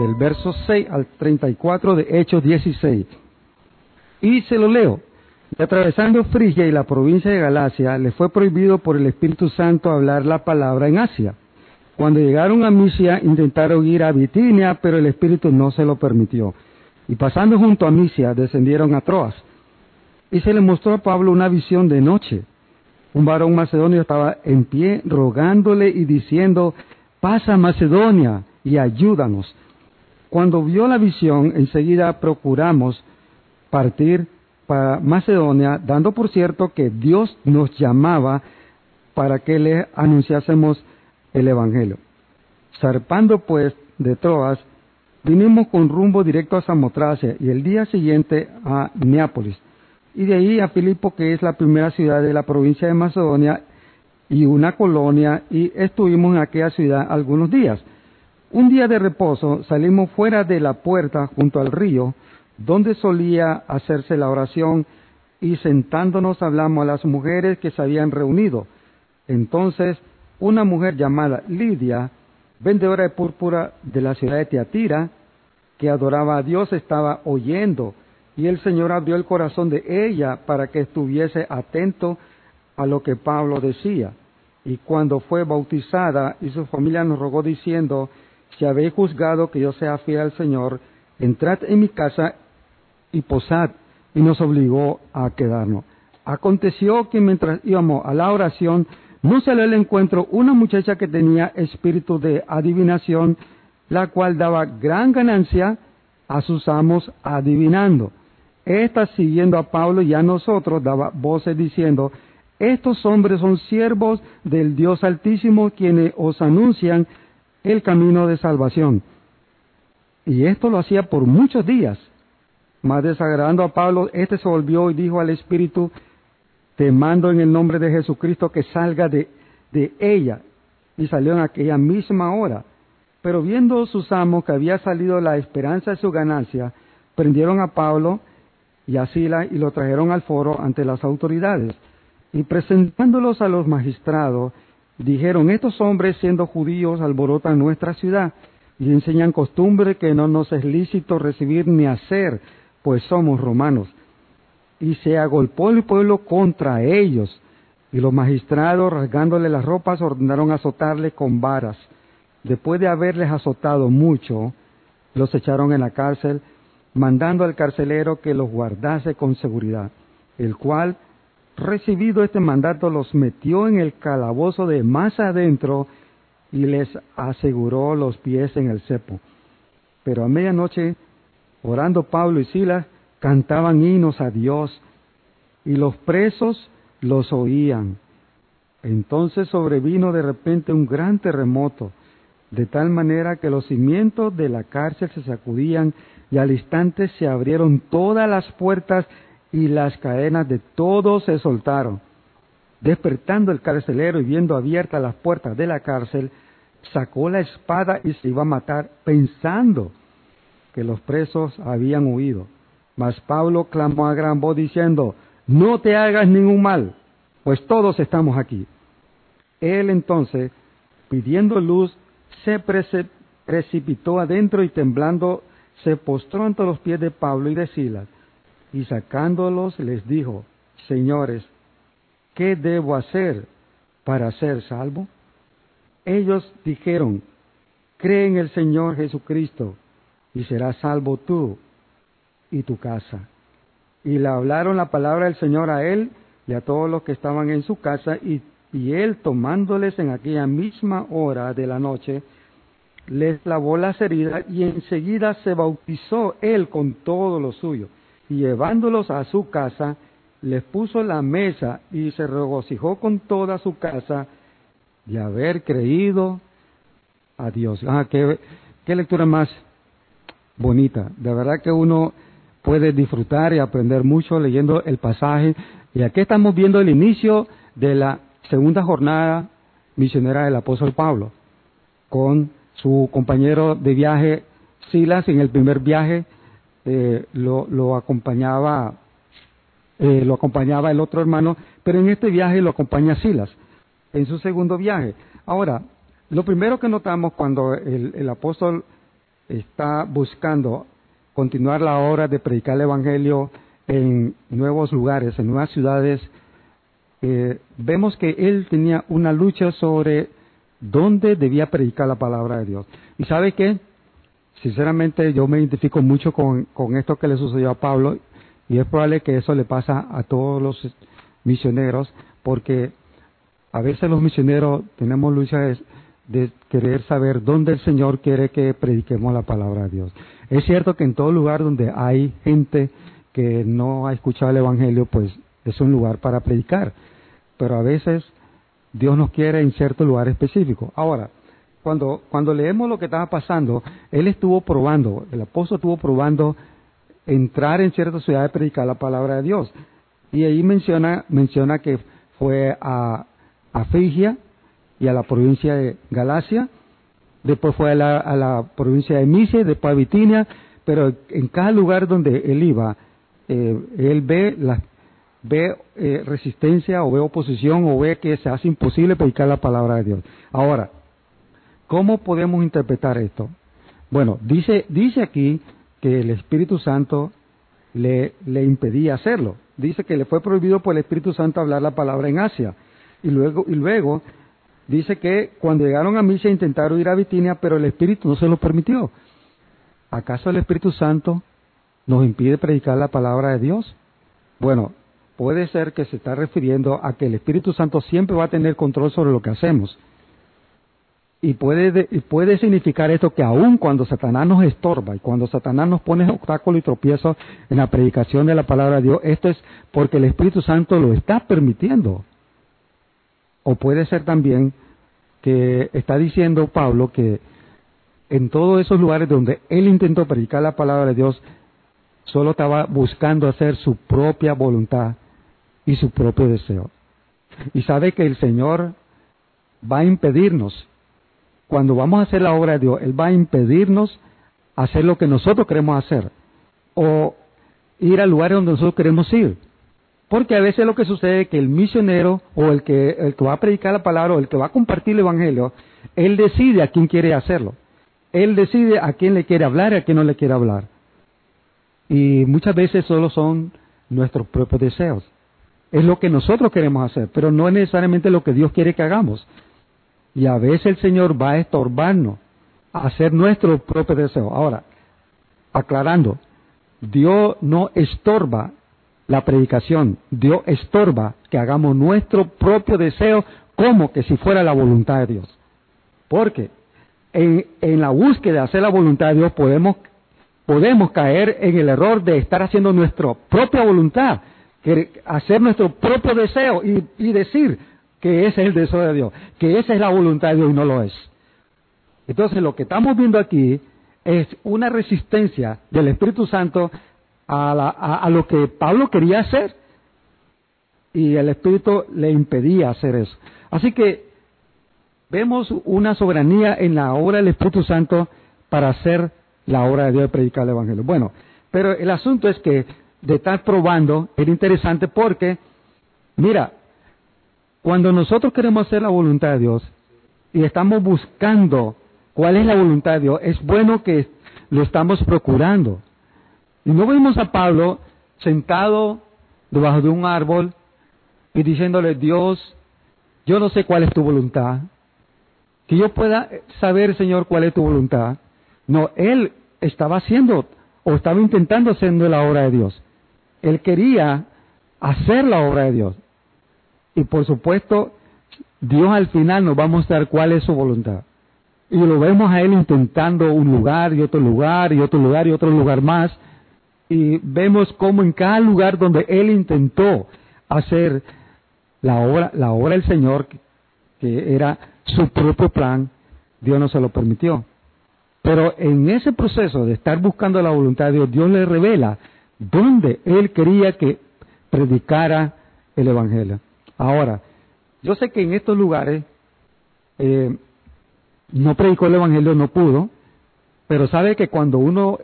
del verso 6 al 34 de Hechos 16. Y se lo leo. Y atravesando Frigia y la provincia de Galacia, le fue prohibido por el Espíritu Santo hablar la palabra en Asia. Cuando llegaron a Misia, intentaron ir a Bitinia, pero el Espíritu no se lo permitió. Y pasando junto a Misia, descendieron a Troas. Y se le mostró a Pablo una visión de noche. Un varón macedonio estaba en pie rogándole y diciendo, pasa Macedonia y ayúdanos. Cuando vio la visión, enseguida procuramos partir para Macedonia, dando por cierto que Dios nos llamaba para que le anunciásemos el Evangelio. Zarpando pues de Troas, vinimos con rumbo directo a Samotracia y el día siguiente a Neápolis, y de ahí a Filipo, que es la primera ciudad de la provincia de Macedonia y una colonia, y estuvimos en aquella ciudad algunos días. Un día de reposo salimos fuera de la puerta junto al río, donde solía hacerse la oración y sentándonos hablamos a las mujeres que se habían reunido. Entonces una mujer llamada Lidia, vendedora de púrpura de la ciudad de Teatira, que adoraba a Dios, estaba oyendo y el Señor abrió el corazón de ella para que estuviese atento a lo que Pablo decía. Y cuando fue bautizada y su familia nos rogó diciendo, si habéis juzgado que yo sea fiel al Señor, entrad en mi casa y posad, y nos obligó a quedarnos. Aconteció que mientras íbamos a la oración, no salió al encuentro una muchacha que tenía espíritu de adivinación, la cual daba gran ganancia a sus amos adivinando. Esta, siguiendo a Pablo y a nosotros, daba voces diciendo, estos hombres son siervos del Dios Altísimo quienes os anuncian el camino de salvación. Y esto lo hacía por muchos días. Mas desagradando a Pablo, éste se volvió y dijo al Espíritu, te mando en el nombre de Jesucristo que salga de, de ella. Y salió en aquella misma hora. Pero viendo sus amos que había salido la esperanza de su ganancia, prendieron a Pablo y a Sila y lo trajeron al foro ante las autoridades. Y presentándolos a los magistrados, dijeron, estos hombres siendo judíos alborotan nuestra ciudad y enseñan costumbre que no nos es lícito recibir ni hacer pues somos romanos. Y se agolpó el pueblo contra ellos, y los magistrados, rasgándole las ropas, ordenaron azotarle con varas. Después de haberles azotado mucho, los echaron en la cárcel, mandando al carcelero que los guardase con seguridad, el cual, recibido este mandato, los metió en el calabozo de más adentro y les aseguró los pies en el cepo. Pero a medianoche Orando Pablo y Silas cantaban himnos a Dios y los presos los oían. Entonces sobrevino de repente un gran terremoto, de tal manera que los cimientos de la cárcel se sacudían y al instante se abrieron todas las puertas y las cadenas de todos se soltaron. Despertando el carcelero y viendo abiertas las puertas de la cárcel, sacó la espada y se iba a matar pensando que los presos habían huido. Mas Pablo clamó a gran voz diciendo, no te hagas ningún mal, pues todos estamos aquí. Él entonces, pidiendo luz, se precipitó adentro y temblando se postró ante los pies de Pablo y de Silas, y sacándolos les dijo, Señores, ¿qué debo hacer para ser salvo? Ellos dijeron, cree en el Señor Jesucristo y serás salvo tú y tu casa. Y le hablaron la palabra del Señor a él y a todos los que estaban en su casa, y, y él tomándoles en aquella misma hora de la noche, les lavó las heridas y enseguida se bautizó él con todo lo suyo. Y llevándolos a su casa, les puso la mesa y se regocijó con toda su casa de haber creído a Dios. Ah, qué, qué lectura más bonita. De verdad que uno puede disfrutar y aprender mucho leyendo el pasaje. Y aquí estamos viendo el inicio de la segunda jornada misionera del apóstol Pablo, con su compañero de viaje Silas. En el primer viaje eh, lo, lo, acompañaba eh, lo acompañaba el otro hermano, pero en este viaje lo acompaña Silas, en su segundo viaje. Ahora, lo primero que notamos cuando el, apóstol está buscando continuar la obra de predicar el Evangelio en nuevos lugares, en nuevas ciudades, eh, vemos que él tenía una lucha sobre dónde debía predicar la palabra de Dios. Y sabe qué? Sinceramente yo me identifico mucho con, con esto que le sucedió a Pablo y es probable que eso le pasa a todos los misioneros porque a veces los misioneros tenemos luchas de querer saber dónde el Señor quiere que prediquemos la palabra de Dios. Es cierto que en todo lugar donde hay gente que no ha escuchado el Evangelio, pues es un lugar para predicar. Pero a veces Dios nos quiere en cierto lugar específico. Ahora, cuando, cuando leemos lo que estaba pasando, él estuvo probando, el apóstol estuvo probando entrar en cierta ciudad y predicar la palabra de Dios. Y ahí menciona, menciona que fue a, a Frigia y a la provincia de Galacia, después fue a la, a la provincia de Misia, después a Bitinia, pero en cada lugar donde él iba, eh, él ve la, ve eh, resistencia o ve oposición o ve que se hace imposible predicar la palabra de Dios. Ahora, ¿cómo podemos interpretar esto? Bueno, dice, dice aquí que el Espíritu Santo le, le impedía hacerlo. Dice que le fue prohibido por el Espíritu Santo hablar la palabra en Asia. Y luego, y luego dice que cuando llegaron a Misia intentaron ir a Bitinia, pero el Espíritu no se lo permitió. ¿Acaso el Espíritu Santo nos impide predicar la palabra de Dios? Bueno, puede ser que se está refiriendo a que el Espíritu Santo siempre va a tener control sobre lo que hacemos. Y puede, puede significar esto que aun cuando Satanás nos estorba y cuando Satanás nos pone obstáculo y tropiezo en la predicación de la palabra de Dios, esto es porque el Espíritu Santo lo está permitiendo. O puede ser también que está diciendo Pablo que en todos esos lugares donde él intentó predicar la palabra de Dios, solo estaba buscando hacer su propia voluntad y su propio deseo. Y sabe que el Señor va a impedirnos, cuando vamos a hacer la obra de Dios, Él va a impedirnos hacer lo que nosotros queremos hacer o ir al lugar donde nosotros queremos ir. Porque a veces lo que sucede es que el misionero o el que, el que va a predicar la palabra o el que va a compartir el Evangelio, él decide a quién quiere hacerlo. Él decide a quién le quiere hablar y a quién no le quiere hablar. Y muchas veces solo son nuestros propios deseos es lo que nosotros queremos hacer, pero no es necesariamente lo que Dios quiere que hagamos. Y a veces el Señor va a estorbarnos a hacer nuestro propio deseo. Ahora, aclarando, Dios no estorba la predicación, Dios estorba que hagamos nuestro propio deseo como que si fuera la voluntad de Dios. Porque en, en la búsqueda de hacer la voluntad de Dios podemos, podemos caer en el error de estar haciendo nuestra propia voluntad hacer nuestro propio deseo y, decir que ese es el deseo de Dios, que esa es la voluntad de Dios y no lo es. Entonces lo que estamos viendo aquí es una resistencia del Espíritu Santo a, lo que Pablo quería hacer y el Espíritu le impedía hacer eso. Así que vemos una soberanía en la obra del Espíritu Santo para hacer la obra de Dios de predicar el Evangelio. Bueno, pero el asunto es que de estar probando era interesante porque, mira, cuando nosotros queremos hacer la voluntad de Dios y estamos buscando cuál es la voluntad de Dios, es bueno que lo estamos procurando. Y no vimos a Pablo sentado debajo de un árbol y diciéndole, Dios, yo no sé cuál es tu voluntad. Que yo pueda saber, Señor, cuál es tu voluntad. No, él estaba haciendo o estaba intentando haciendo la obra de Dios. Él quería hacer la obra de Dios. Y por supuesto, Dios al final nos va a mostrar cuál es su voluntad. Y lo vemos a Él intentando un lugar y otro lugar y otro lugar y otro lugar más. Y vemos cómo en cada lugar donde Él intentó hacer la obra, la obra del Señor, que era su propio plan, Dios no se lo permitió. Pero en ese proceso de estar buscando la voluntad de Dios, Dios le revela donde él quería que predicara el Evangelio. Ahora, yo sé que en estos lugares eh, no predicó el Evangelio, no pudo, pero sabe que cuando uno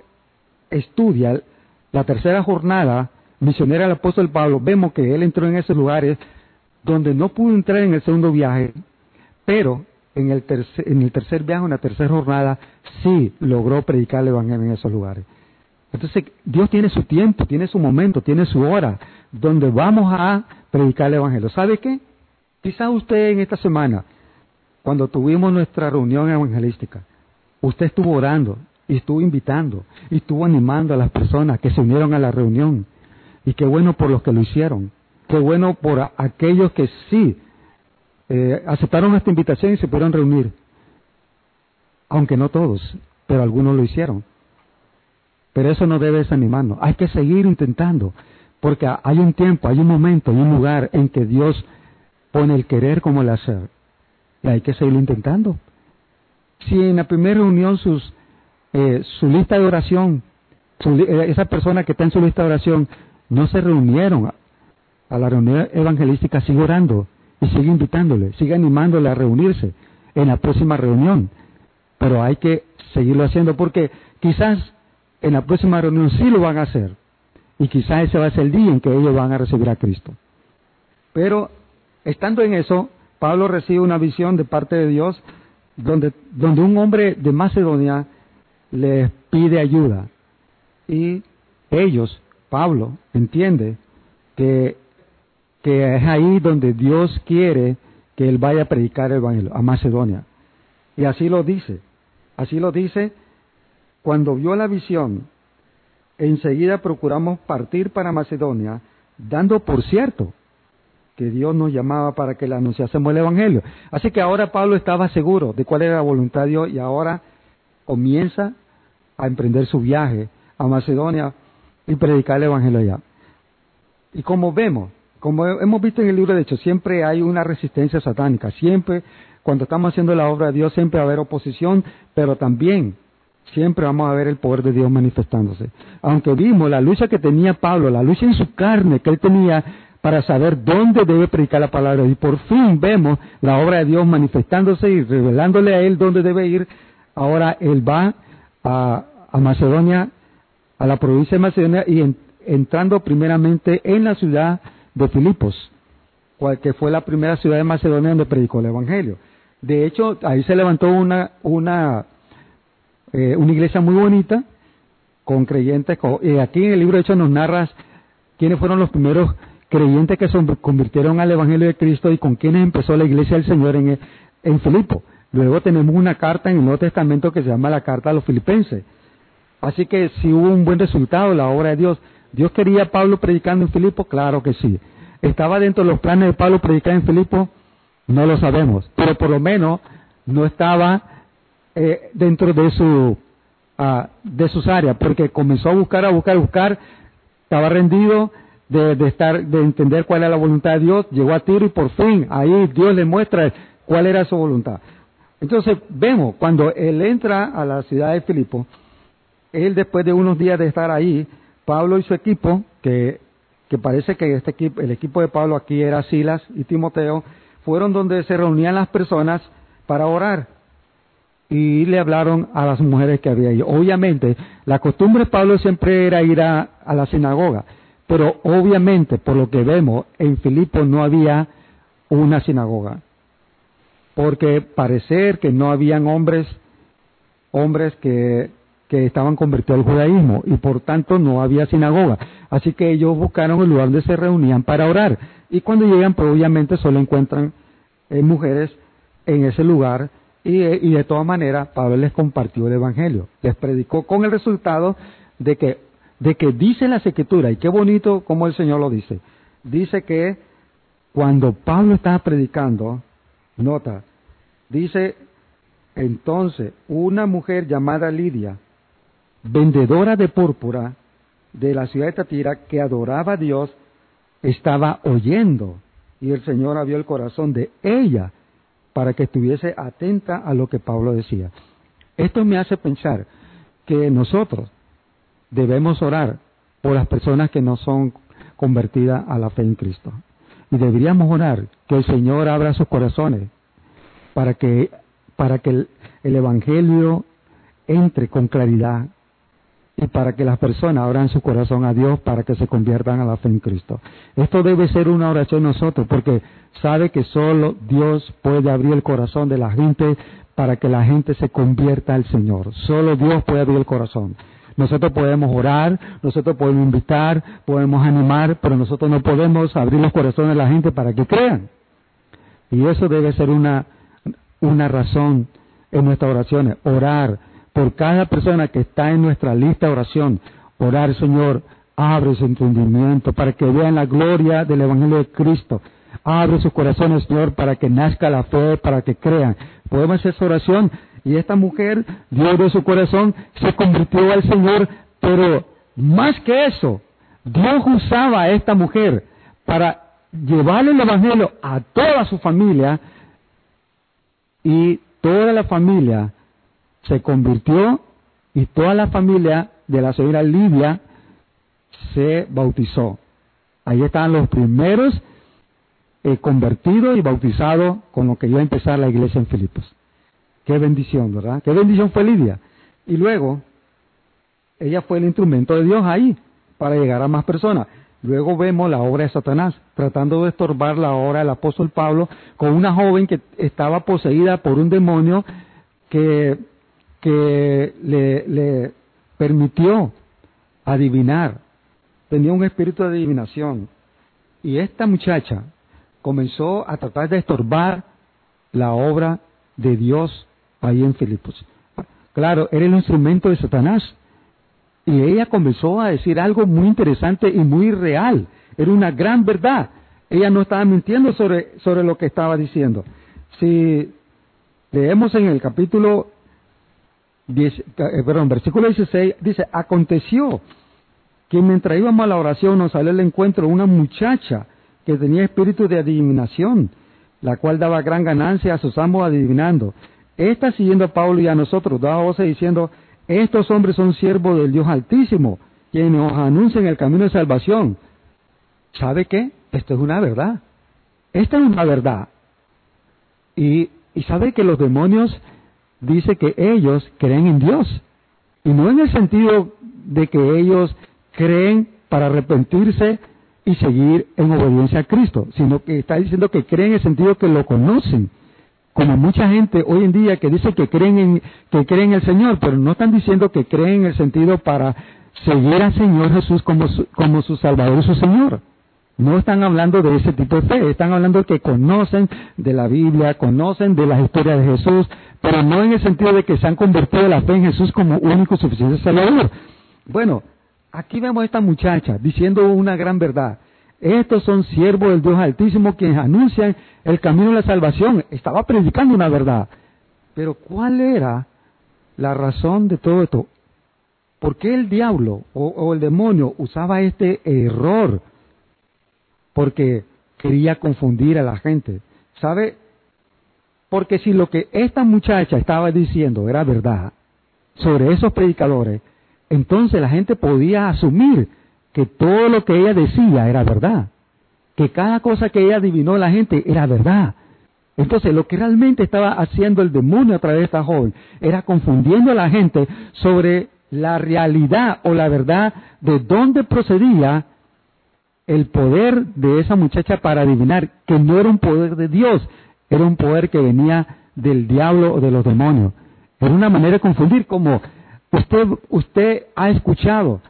estudia la tercera jornada misionera del apóstol Pablo, vemos que él entró en esos lugares donde no pudo entrar en el segundo viaje, pero en el, tercer, en el tercer viaje, en la tercera jornada, sí logró predicar el Evangelio en esos lugares. Entonces, Dios tiene su tiempo, tiene su momento, tiene su hora, donde vamos a predicar el Evangelio. ¿Sabe qué? Quizás usted en esta semana, cuando tuvimos nuestra reunión evangelística, usted estuvo orando y estuvo invitando y estuvo animando a las personas que se unieron a la reunión. Y qué bueno por los que lo hicieron. Qué bueno por aquellos que sí eh, aceptaron esta invitación y se pudieron reunir. Aunque no todos, pero algunos lo hicieron. Pero eso no debe desanimarnos. Hay que seguir intentando. Porque hay un tiempo, hay un momento, hay un lugar en que Dios pone el querer como el hacer. Y hay que seguir intentando. Si en la primera reunión sus, eh, su lista de oración, eh, esa persona que está en su lista de oración, no se reunieron a la reunión evangelística, sigue orando y sigue invitándole, sigue animándole a reunirse en la próxima reunión. Pero hay que seguirlo haciendo porque quizás en la próxima reunión sí lo van a hacer. Y quizás ese va a ser el día en que ellos van a recibir a Cristo. Pero estando en eso, Pablo recibe una visión de parte de Dios donde, donde un hombre de Macedonia le pide ayuda. Y ellos, Pablo, entiende que, que es ahí donde Dios quiere que él vaya a predicar el Evangelio, a Macedonia. Y así lo dice. Así lo dice cuando vio la visión, enseguida procuramos partir para Macedonia, dando por cierto que Dios nos llamaba para que le anunciásemos el Evangelio. Así que ahora Pablo estaba seguro de cuál era la voluntad de Dios y ahora comienza a emprender su viaje a Macedonia y predicar el Evangelio allá. Y como vemos, como hemos visto en el libro de Hechos, siempre hay una resistencia satánica, siempre cuando estamos haciendo la obra de Dios siempre va a haber oposición, pero también siempre vamos a ver el poder de Dios manifestándose. Aunque vimos la lucha que tenía Pablo, la lucha en su carne que él tenía para saber dónde debe predicar la palabra. Y por fin vemos la obra de Dios manifestándose y revelándole a él dónde debe ir. Ahora él va a, Macedonia, a la provincia de Macedonia y entrando primeramente en la ciudad de Filipos, que fue la primera ciudad de Macedonia donde predicó el Evangelio. De hecho, ahí se levantó una, una eh, una iglesia muy bonita, con creyentes. y aquí en el libro de nos narras quiénes fueron los primeros creyentes que se convirtieron al Evangelio de Cristo y con quienes empezó la iglesia del Señor en, en Filipo. Luego tenemos una carta en el Nuevo Testamento que se llama la Carta a los Filipenses. Así que si hubo un buen resultado la obra de Dios. ¿Dios quería a Pablo predicando en Filipo? Claro que sí. ¿Estaba dentro de los planes de Pablo predicar en Filipo? No lo sabemos. Pero por lo menos no estaba eh, dentro de su uh, de sus áreas, porque comenzó a buscar, a buscar, a buscar, estaba rendido de, de, estar, de entender cuál era la voluntad de Dios, llegó a Tiro y por fin ahí Dios le muestra cuál era su voluntad. Entonces vemos, cuando él entra a la ciudad de Filipo, él después de unos días de estar ahí, Pablo y su equipo, que, que parece que este equipo, el equipo de Pablo aquí era Silas y Timoteo, fueron donde se reunían las personas para orar y le hablaron a las mujeres que había ahí. Obviamente, la costumbre de Pablo siempre era ir a, la sinagoga, pero obviamente, por lo que vemos, en Filipo no había una sinagoga, porque parecer que no habían hombres, hombres que, que estaban convertidos al judaísmo y por tanto no había sinagoga. Así que ellos buscaron el lugar donde se reunían para orar y cuando llegan, pues obviamente solo encuentran eh, mujeres en ese lugar y, de todas maneras, Pablo les compartió el Evangelio, les predicó con el resultado de que, de que dice la escritura, y qué bonito como el Señor lo dice, dice que cuando Pablo estaba predicando, nota, dice entonces una mujer llamada Lidia, vendedora de púrpura de la ciudad de Tatira, que adoraba a Dios, estaba oyendo y el Señor abrió el corazón de ella para que estuviese atenta a lo que Pablo decía. Esto me hace pensar que nosotros debemos orar por las personas que no son convertidas a la fe en Cristo. Y deberíamos orar que el Señor abra sus corazones para que, para que el, el Evangelio entre con claridad y para que las personas abran su corazón a Dios para que se conviertan a la fe en Cristo. Esto debe ser una oración nosotros porque sabe que solo Dios puede abrir el corazón de la gente para que la gente se convierta al Señor. Solo Dios puede abrir el corazón. Nosotros podemos orar, nosotros podemos invitar, podemos animar, pero nosotros no podemos abrir los corazones de la gente para que crean. Y eso debe ser una, una razón en nuestras oraciones, orar por cada persona que está en nuestra lista de oración, orar, Señor, abre su entendimiento para que vean la gloria del Evangelio de Cristo. Abre sus corazones, Señor, para que nazca la fe, para que crean. Podemos hacer esa oración. Y esta mujer, Dios de su corazón, se convirtió al Señor, pero más que eso, Dios usaba a esta mujer para llevarle el Evangelio a toda su familia y toda la familia se convirtió y toda la familia de la señora Lidia se bautizó. Ahí están los primeros eh, convertidos y bautizados con lo que iba a empezar la iglesia en Filipos. Qué bendición, ¿verdad? Qué bendición fue Lidia. Y luego, ella fue el instrumento de Dios ahí para llegar a más personas. Luego vemos la obra de Satanás, tratando de estorbar la obra del apóstol Pablo con una joven que estaba poseída por un demonio que, que le, permitió adivinar. Tenía un espíritu de adivinación. Y esta muchacha comenzó a tratar de estorbar la obra de Dios ahí en Filipos. Claro, era el instrumento de Satanás. Y ella comenzó a decir algo muy interesante y muy real. Era una gran verdad. Ella no estaba mintiendo sobre, sobre lo que estaba diciendo. Si leemos en el capítulo 10, eh, perdón, versículo 16, dice, aconteció que mientras íbamos a la oración nos salió el encuentro una muchacha que tenía espíritu de adivinación, la cual daba gran ganancia a sus amos adivinando. Esta siguiendo a Pablo y a nosotros, daba voces diciendo, estos hombres son siervos del Dios Altísimo, quienes nos anuncian el camino de salvación. ¿Sabe qué? Esto es una verdad. Esta es una verdad. Y, y sabe que los demonios dice que ellos creen en Dios. Y no en el sentido de que ellos creen para arrepentirse y seguir en obediencia a Cristo, sino que está diciendo que creen en el sentido que lo conocen como mucha gente hoy en día que dice que creen en, que creen en el Señor, pero no están diciendo que creen en el sentido para seguir al Señor Jesús como su, como su Salvador y su Señor. No están hablando de ese tipo de fe, están hablando que conocen de la Biblia, conocen de las historias de Jesús, pero no en el sentido de que se han convertido la fe en Jesús como único suficiente Salvador. Bueno, aquí vemos a esta muchacha diciendo una gran verdad. Estos son siervos del Dios Altísimo quienes anuncian el camino de la salvación. Estaba predicando una verdad. Pero ¿cuál era la razón de todo esto? ¿Por qué el diablo o, el demonio usaba este error? Porque quería confundir a la gente. ¿Sabe? Porque si lo que esta muchacha estaba diciendo era verdad sobre esos predicadores, entonces la gente podía asumir que todo lo que ella decía era verdad, que cada cosa que ella adivinó la gente era verdad. Entonces, lo que realmente estaba haciendo el demonio a través de esta joven era confundiendo a la gente sobre la realidad o la verdad de dónde procedía el poder de esa muchacha para adivinar que no era un poder de Dios, era un poder que venía del diablo o de los demonios. Era una manera de confundir, como usted, usted ha escuchado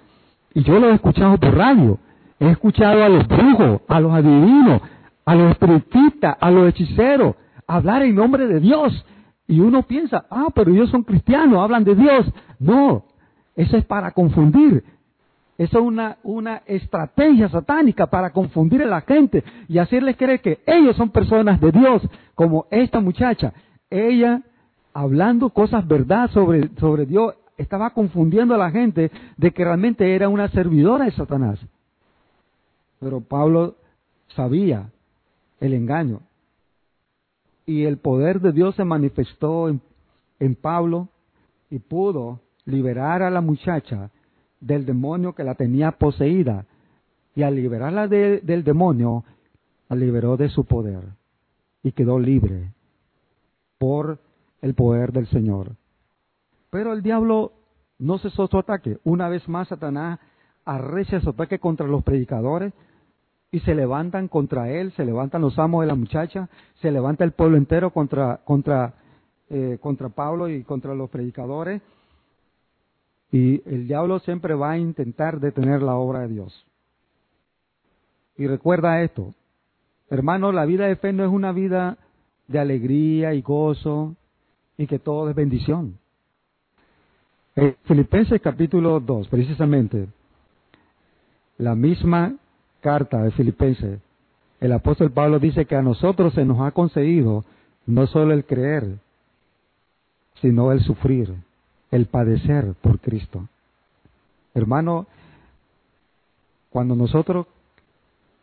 y yo lo he escuchado por radio. He escuchado a los brujos, a los adivinos, a los espiritistas, a los hechiceros, hablar en nombre de Dios. Y uno piensa, ah, pero ellos son cristianos, hablan de Dios. No, eso es para confundir. Es una, una estrategia satánica para confundir a la gente y hacerles creer que ellos son personas de Dios, como esta muchacha. Ella, hablando cosas verdad sobre, sobre Dios, estaba confundiendo a la gente de que realmente era una servidora de Satanás. Pero Pablo sabía el engaño. Y el poder de Dios se manifestó en, Pablo y pudo liberar a la muchacha del demonio que la tenía poseída. Y al liberarla del demonio, la liberó de su poder y quedó libre por el poder del Señor. Pero el diablo no cesó su ataque. Una vez más, Satanás arrecia su ataque contra los predicadores y se levantan contra él, se levantan los amos de la muchacha, se levanta el pueblo entero contra, contra, eh, contra Pablo y contra los predicadores. Y el diablo siempre va a intentar detener la obra de Dios. Y recuerda esto, hermano, la vida de fe no es una vida de alegría y gozo y que todo es bendición. En Filipenses capítulo 2, precisamente, la misma carta de Filipenses, el apóstol Pablo dice que a nosotros se nos ha concedido no solo el creer, sino el sufrir, el padecer por Cristo. Hermano, cuando nosotros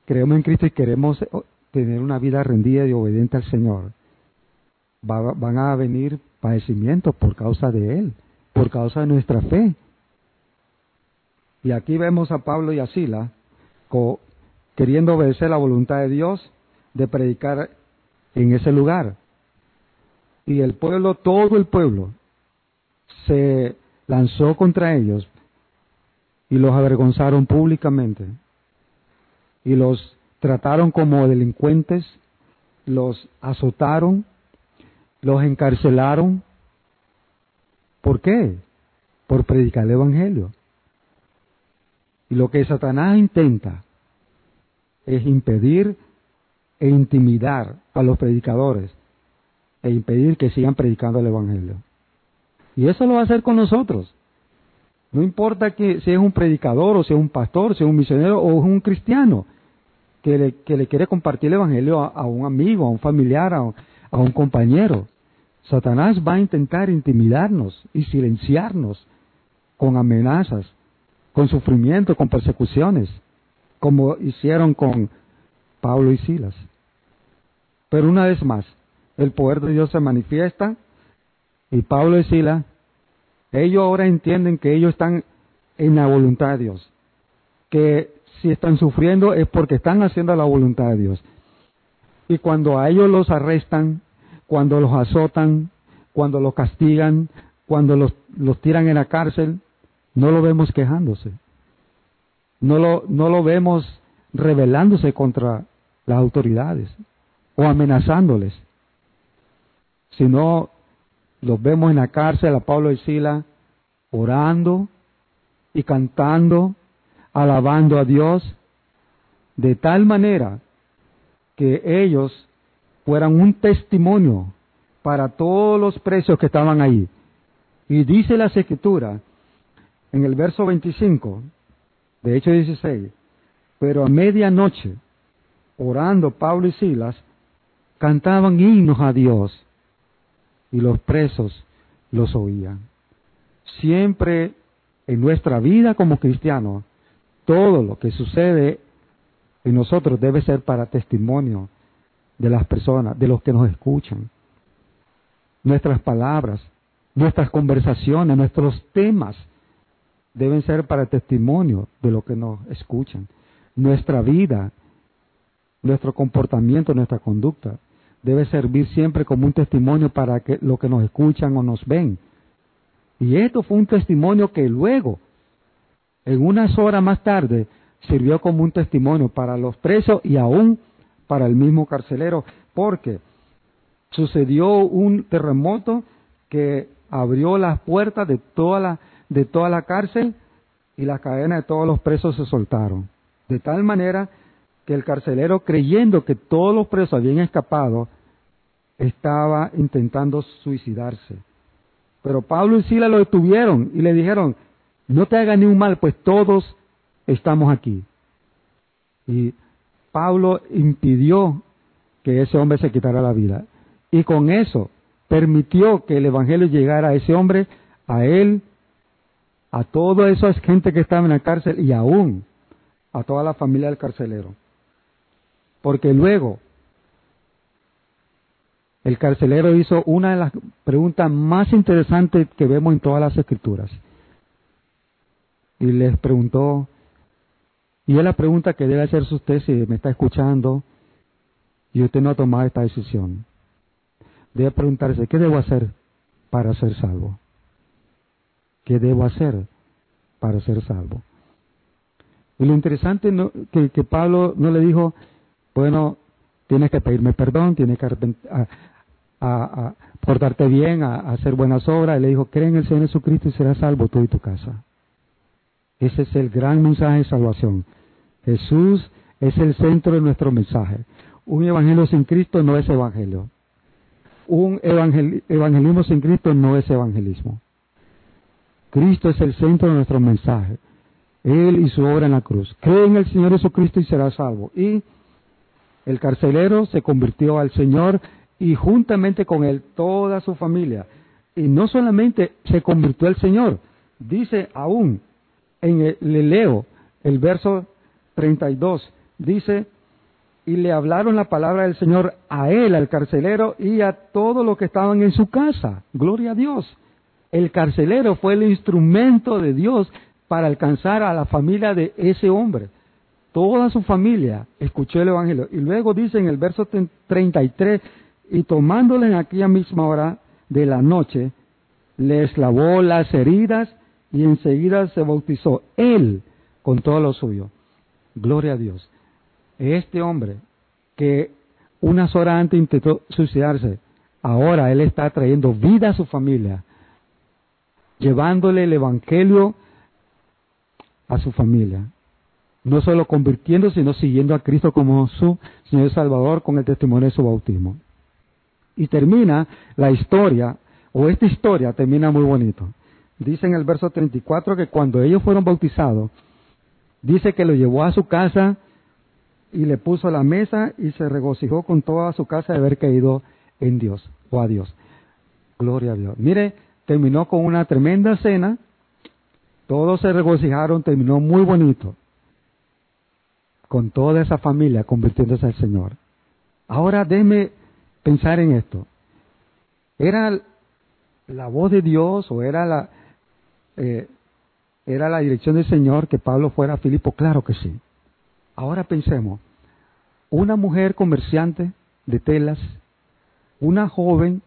creemos en Cristo y queremos tener una vida rendida y obediente al Señor, van a venir padecimientos por causa de Él, por causa de nuestra fe. Y aquí vemos a Pablo y a Sila queriendo obedecer la voluntad de Dios de predicar en ese lugar. Y el pueblo, todo el pueblo, se lanzó contra ellos y los avergonzaron públicamente. Y los trataron como delincuentes, los azotaron, los encarcelaron. ¿Por qué? Por predicar el Evangelio. Y lo que Satanás intenta es impedir e intimidar a los predicadores e impedir que sigan predicando el Evangelio. Y eso lo va a hacer con nosotros. No importa que sea un predicador o sea un pastor, sea un misionero o un cristiano que le, que le quiere compartir el Evangelio a, un amigo, a un familiar, a un compañero. Satanás va a intentar intimidarnos y silenciarnos con amenazas, con sufrimiento, con persecuciones como hicieron con Pablo y Silas. Pero una vez más, el poder de Dios se manifiesta y Pablo y Silas, ellos ahora entienden que ellos están en la voluntad de Dios, que si están sufriendo es porque están haciendo la voluntad de Dios. Y cuando a ellos los arrestan, cuando los azotan, cuando los castigan, cuando los, los tiran en la cárcel, no lo vemos quejándose no lo, no lo vemos rebelándose contra las autoridades o amenazándoles, sino los vemos en la cárcel a Pablo y Sila orando y cantando, alabando a Dios, de tal manera que ellos fueran un testimonio para todos los presos que estaban ahí. Y dice la escritura en el verso 25, de hecho 16, pero a medianoche, orando Pablo y Silas, cantaban himnos a Dios y los presos los oían. Siempre en nuestra vida como cristianos, todo lo que sucede en nosotros debe ser para testimonio de las personas, de los que nos escuchan. Nuestras palabras, nuestras conversaciones, nuestros temas deben ser para testimonio de lo que nos escuchan. Nuestra vida, nuestro comportamiento, nuestra conducta debe servir siempre como un testimonio para que lo que nos escuchan o nos ven. Y esto fue un testimonio que luego, en unas horas más tarde, sirvió como un testimonio para los presos y aún para el mismo carcelero, porque sucedió un terremoto que abrió las puertas de toda la de toda la cárcel y las cadenas de todos los presos se soltaron. De tal manera que el carcelero, creyendo que todos los presos habían escapado, estaba intentando suicidarse. Pero Pablo y Sila lo detuvieron y le dijeron, no te haga ni un mal, pues todos estamos aquí. Y Pablo impidió que ese hombre se quitara la vida. Y con eso permitió que el Evangelio llegara a ese hombre, a él a toda esa gente que estaba en la cárcel y aún a toda la familia del carcelero. Porque luego el carcelero hizo una de las preguntas más interesantes que vemos en todas las escrituras. Y les preguntó, y es la pregunta que debe hacerse usted si me está escuchando y usted no ha tomado esta decisión. Debe preguntarse, ¿qué debo hacer para ser salvo? ¿Qué debo hacer para ser salvo? Y lo interesante no, que, que, Pablo no le dijo, bueno, tienes que pedirme perdón, tienes que a, a, portarte bien, a, hacer buenas obras. Él le dijo, cree en el Señor Jesucristo y serás salvo tú y tu casa. Ese es el gran mensaje de salvación. Jesús es el centro de nuestro mensaje. Un evangelio sin Cristo no es evangelio. Un evangelismo sin Cristo no es evangelismo. Cristo es el centro de nuestro mensaje. Él y su obra en la cruz. Cree en el Señor Jesucristo y será salvo. Y el carcelero se convirtió al Señor y juntamente con él toda su familia. Y no solamente se convirtió al Señor, dice aún, en el, le leo el verso 32, dice, y le hablaron la palabra del Señor a él, al carcelero, y a todos los que estaban en su casa. Gloria a Dios. El carcelero fue el instrumento de Dios para alcanzar a la familia de ese hombre. Toda su familia escuchó el Evangelio. Y luego dice en el verso 33, y tomándole en aquella misma hora de la noche, les lavó las heridas y enseguida se bautizó él con todo lo suyo. Gloria a Dios. Este hombre que unas horas antes intentó suicidarse, ahora él está trayendo vida a su familia, llevándole el Evangelio a su familia. No solo convirtiéndose, sino siguiendo a Cristo como su Señor Salvador con el testimonio de su bautismo. Y termina la historia, o esta historia termina muy bonito. Dice en el verso 34 que cuando ellos fueron bautizados, dice que lo llevó a su casa y le puso la mesa y se regocijó con toda su casa de haber caído en Dios o a Dios. Gloria a Dios. Mire, terminó con una tremenda cena, todos se regocijaron, terminó muy bonito, con toda esa familia convirtiéndose al Señor. Ahora déme pensar en esto. ¿Era la voz de Dios o era la, eh, era la dirección del Señor que Pablo fuera a Filipo? Claro que sí. Ahora pensemos, una mujer comerciante de telas, una joven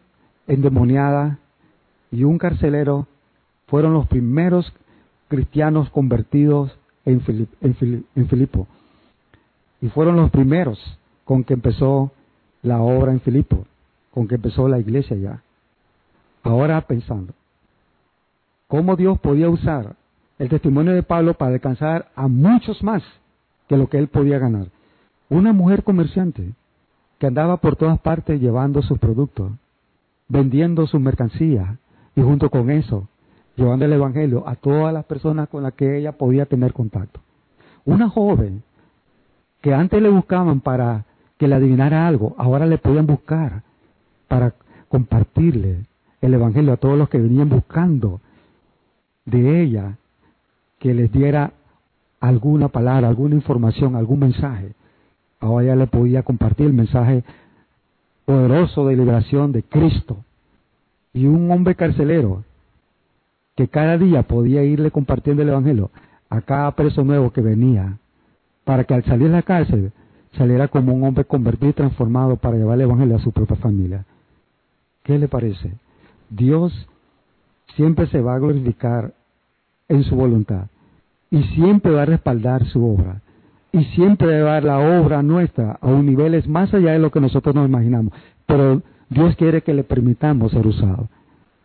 endemoniada y un carcelero fueron los primeros cristianos convertidos en Filipo. Y fueron los primeros con que empezó la obra en Filipo, con que empezó la iglesia ya. Ahora pensando, ¿cómo Dios podía usar el testimonio de Pablo para alcanzar a muchos más que lo que él podía ganar? Una mujer comerciante que andaba por todas partes llevando sus productos, vendiendo sus mercancías y junto con eso llevando el Evangelio a todas las personas con las que ella podía tener contacto. Una joven que antes le buscaban para que le adivinara algo, ahora le podían buscar para compartirle el Evangelio a todos los que venían buscando de ella que les diera alguna palabra, alguna información, algún mensaje. Ahora ella le podía compartir el mensaje poderoso de liberación de Cristo. Y un hombre carcelero que cada día podía irle compartiendo el Evangelio a cada preso nuevo que venía, para que al salir de la cárcel saliera como un hombre convertido y transformado para llevar el Evangelio a su propia familia. ¿Qué le parece? Dios siempre se va a glorificar en su voluntad y siempre va a respaldar su obra y siempre va a llevar la obra nuestra a un niveles más allá de lo que nosotros nos imaginamos. Pero Dios quiere que le permitamos ser usado.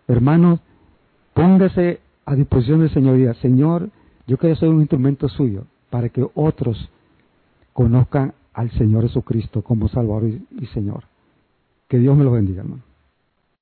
Hermanos, póngase a disposición del Señor y diga, Señor, yo quiero ser un instrumento suyo para que otros conozcan al Señor Jesucristo como Salvador y, Señor. Que Dios me lo bendiga, hermano.